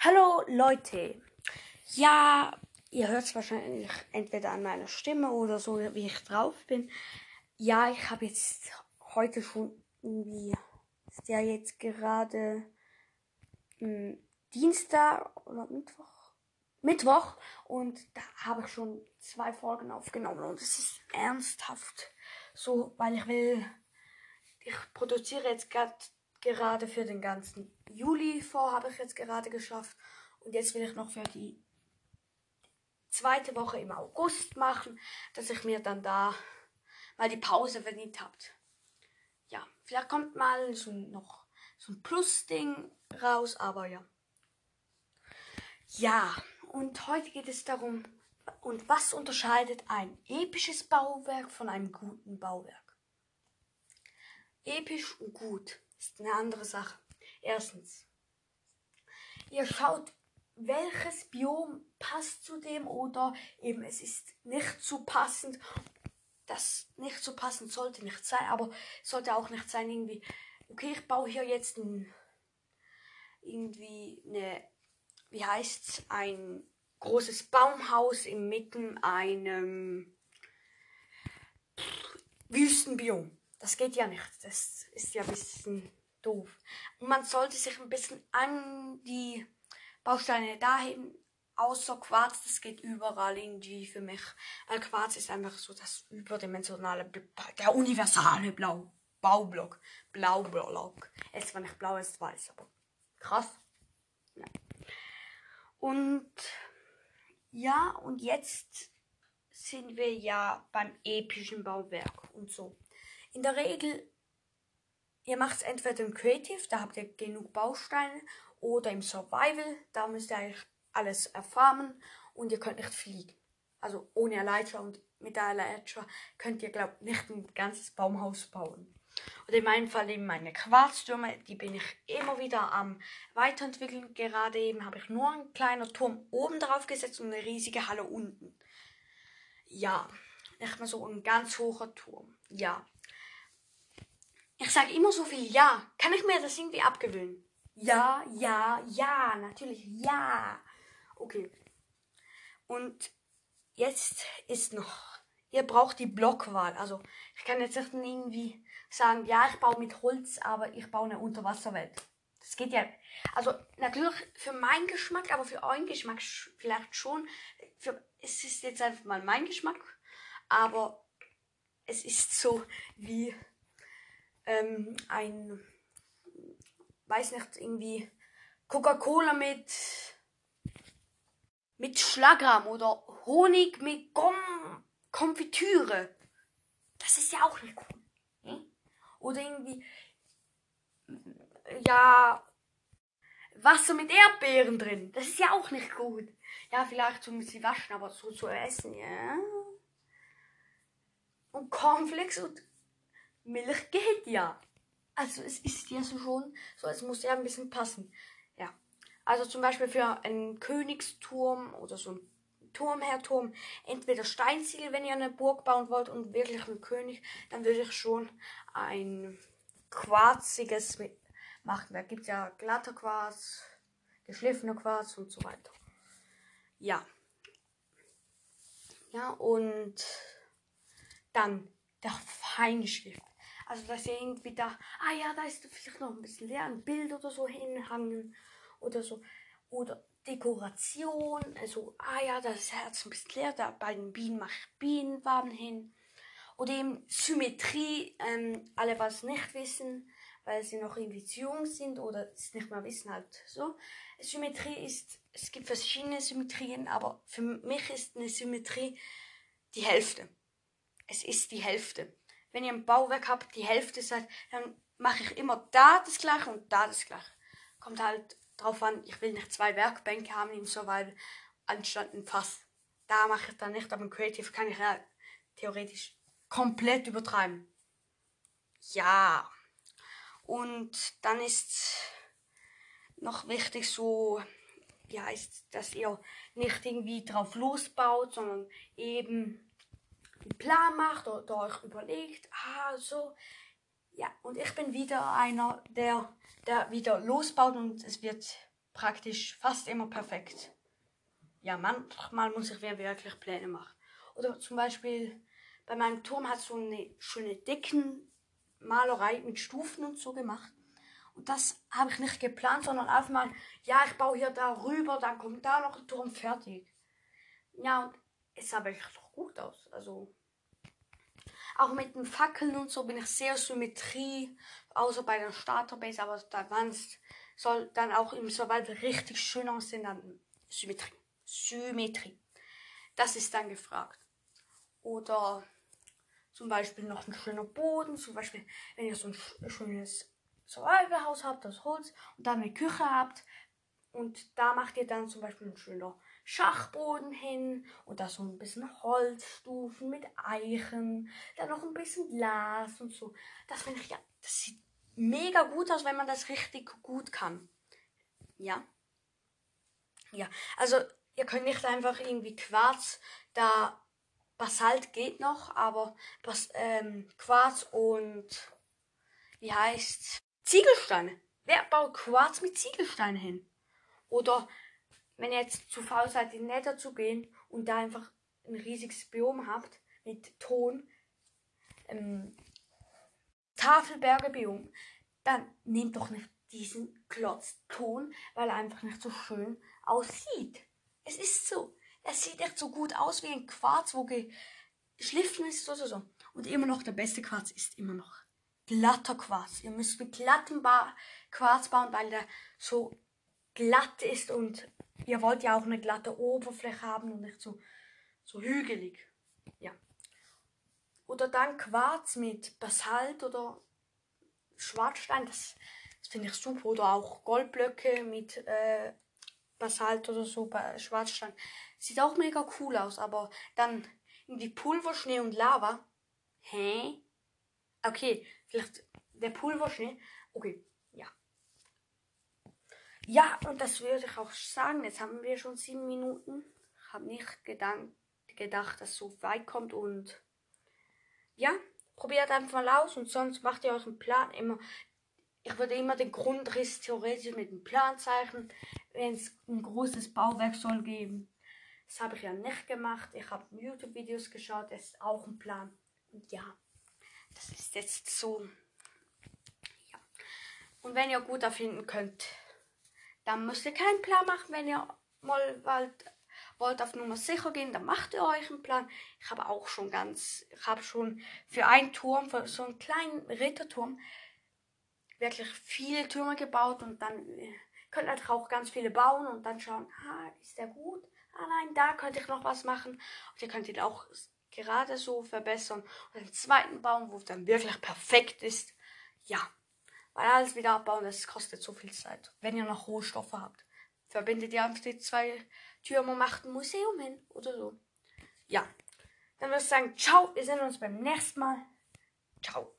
Hallo Leute. Ja, ihr hört es wahrscheinlich entweder an meiner Stimme oder so, wie ich drauf bin. Ja, ich habe jetzt heute schon irgendwie, ist ja jetzt gerade hm, Dienstag oder Mittwoch. Mittwoch und da habe ich schon zwei Folgen aufgenommen und es ist ernsthaft so, weil ich will, ich produziere jetzt gerade gerade für den ganzen Juli vor, habe ich jetzt gerade geschafft. Und jetzt will ich noch für die zweite Woche im August machen, dass ich mir dann da mal die Pause verdient habt. Ja, vielleicht kommt mal so noch so ein Plus-Ding raus, aber ja. Ja, und heute geht es darum, und was unterscheidet ein episches Bauwerk von einem guten Bauwerk? Episch und gut ist eine andere Sache. Erstens, ihr schaut, welches Biom passt zu dem oder eben es ist nicht zu passend. Das nicht so passend sollte nicht sein, aber sollte auch nicht sein irgendwie, okay, ich baue hier jetzt ein, irgendwie eine, wie heißt's, ein großes Baumhaus inmitten einem Wüstenbiom. Das geht ja nicht. Das ist ja ein bisschen doof. Und man sollte sich ein bisschen an die Bausteine dahin, außer Quarz, das geht überall irgendwie für mich. Weil Quarz ist einfach so das überdimensionale, der universale Blau, Baublock. Blaublock. Es zwar nicht blau, es ist weiß, aber krass. Ja. Und ja, und jetzt sind wir ja beim epischen Bauwerk und so. In der Regel, ihr macht es entweder im Creative, da habt ihr genug Bausteine, oder im Survival, da müsst ihr eigentlich alles erfarmen und ihr könnt nicht fliegen. Also ohne Elytra und mit der Elytra könnt ihr, glaubt nicht ein ganzes Baumhaus bauen. Und in meinem Fall eben meine Quarztürme, die bin ich immer wieder am weiterentwickeln. Gerade eben habe ich nur einen kleinen Turm oben drauf gesetzt und eine riesige Halle unten. Ja, nicht mehr so ein ganz hoher Turm. Ja. Ich sage immer so viel Ja. Kann ich mir das irgendwie abgewöhnen? Ja, ja, ja, natürlich ja. Okay. Und jetzt ist noch, ihr braucht die Blockwahl. Also ich kann jetzt nicht irgendwie sagen, ja, ich baue mit Holz, aber ich baue eine Unterwasserwelt. Das geht ja. Also natürlich für meinen Geschmack, aber für euren Geschmack vielleicht schon. Für, es ist jetzt einfach mal mein Geschmack, aber es ist so wie ähm, ein, weiß nicht, irgendwie Coca-Cola mit, mit Schlagrahm oder Honig mit Gom Konfitüre. Das ist ja auch nicht cool. Hm? Oder irgendwie, ja, Wasser mit Erdbeeren drin. Das ist ja auch nicht gut. Ja, vielleicht zum sie waschen, aber so zu essen, ja. Und Cornflakes und Milch geht ja. Also es ist ja so schon, so es muss ja ein bisschen passen. Ja. Also zum Beispiel für einen Königsturm oder so ein Turmherrturm, entweder Steinziegel, wenn ihr eine Burg bauen wollt und wirklich einen König, dann würde ich schon ein quarziges machen. Da gibt es ja glatter Quarz, geschliffener Quarz und so weiter. Ja. Ja, und dann der Feinschliff. Also, dass ihr irgendwie da, ah ja, da ist vielleicht noch ein bisschen leer, ein Bild oder so hinhangen oder so. Oder Dekoration, also, ah ja, das Herz ein bisschen leer, da bei den Bienen mache ich Bienenwaben hin. Oder eben Symmetrie, ähm, alle was nicht wissen, weil sie noch zu jung sind oder es nicht mehr wissen halt so. Symmetrie ist, es gibt verschiedene Symmetrien, aber für mich ist eine Symmetrie die Hälfte. Es ist die Hälfte wenn ihr ein Bauwerk habt, die Hälfte seid, dann mache ich immer da das gleiche und da das gleiche. Kommt halt drauf an, ich will nicht zwei Werkbänke haben im Survival anstatt ein Fass. Da mache ich dann nicht, aber im Creative kann ich ja theoretisch komplett übertreiben. Ja. Und dann ist noch wichtig so, wie heißt, dass ihr nicht irgendwie drauf losbaut, sondern eben einen Plan macht oder euch überlegt, ah, so. Ja, und ich bin wieder einer, der, der wieder losbaut und es wird praktisch fast immer perfekt. Ja, manchmal muss ich wirklich Pläne machen. Oder zum Beispiel bei meinem Turm hat so eine schöne Deckenmalerei mit Stufen und so gemacht. Und das habe ich nicht geplant, sondern einfach mal, ja, ich baue hier da rüber, dann kommt da noch ein Turm fertig. Ja, und es sah wirklich doch gut aus. Also auch mit den Fackeln und so bin ich sehr Symmetrie, außer bei der Starterbase, aber der Advanced soll dann auch im Survival richtig schön aussehen, dann Symmetrie. Symmetrie. Das ist dann gefragt. Oder zum Beispiel noch ein schöner Boden, zum Beispiel, wenn ihr so ein schönes Survival-Haus habt, das Holz, und dann eine Küche habt, und da macht ihr dann zum Beispiel ein schöner Schachboden hin und da so ein bisschen Holzstufen mit Eichen, dann noch ein bisschen Glas und so. Das finde ich ja, das sieht mega gut aus, wenn man das richtig gut kann. Ja. Ja, also ihr könnt nicht einfach irgendwie Quarz, da Basalt geht noch, aber Bas ähm, Quarz und wie heißt Ziegelsteine. Wer baut Quarz mit Ziegelsteinen hin? Oder wenn ihr jetzt zu faul seid, in Nether zu gehen und da einfach ein riesiges Biom habt mit Ton, ähm, Tafelberge-Biom, dann nehmt doch nicht diesen Klotz Ton, weil er einfach nicht so schön aussieht. Es ist so. Es sieht echt so gut aus wie ein Quarz, wo geschliffen ist oder so. Und immer noch der beste Quarz ist immer noch glatter Quarz. Ihr müsst mit glattem ba Quarz bauen, weil der so glatt ist und ihr wollt ja auch eine glatte Oberfläche haben und nicht so, so hügelig. Ja. Oder dann Quarz mit Basalt oder Schwarzstein, das, das finde ich super. Oder auch Goldblöcke mit äh, Basalt oder so, Schwarzstein. Sieht auch mega cool aus, aber dann irgendwie Pulverschnee und Lava. Hä? Okay, vielleicht der Pulverschnee. Okay, ja, und das würde ich auch sagen. Jetzt haben wir schon sieben Minuten. Ich habe nicht gedacht, dass es so weit kommt. Und ja, probiert einfach mal aus. Und sonst macht ihr euch einen Plan immer. Ich würde immer den Grundriss theoretisch mit dem Plan zeichnen, wenn es ein großes Bauwerk soll geben. Das habe ich ja nicht gemacht. Ich habe YouTube-Videos geschaut. Das ist auch ein Plan. Und ja, das ist jetzt so. Ja. Und wenn ihr gut erfinden könnt, dann müsst ihr keinen Plan machen, wenn ihr mal wollt, wollt auf Nummer sicher gehen, dann macht ihr euch einen Plan. Ich habe auch schon ganz, ich habe schon für einen Turm, für so einen kleinen Ritterturm, wirklich viele Türme gebaut und dann äh, könnt ihr auch ganz viele bauen und dann schauen, ah, ist der gut? Ah nein, da könnte ich noch was machen. Und ihr könnt ihn auch gerade so verbessern und einen zweiten bauen, wo es dann wirklich perfekt ist. Ja. Weil alles wieder abbauen, das kostet so viel Zeit. Wenn ihr noch Rohstoffe habt. Verbindet ihr einfach die zwei Türme und macht ein Museum hin oder so. Ja. Dann würde ich sagen, ciao, wir sehen uns beim nächsten Mal. Ciao.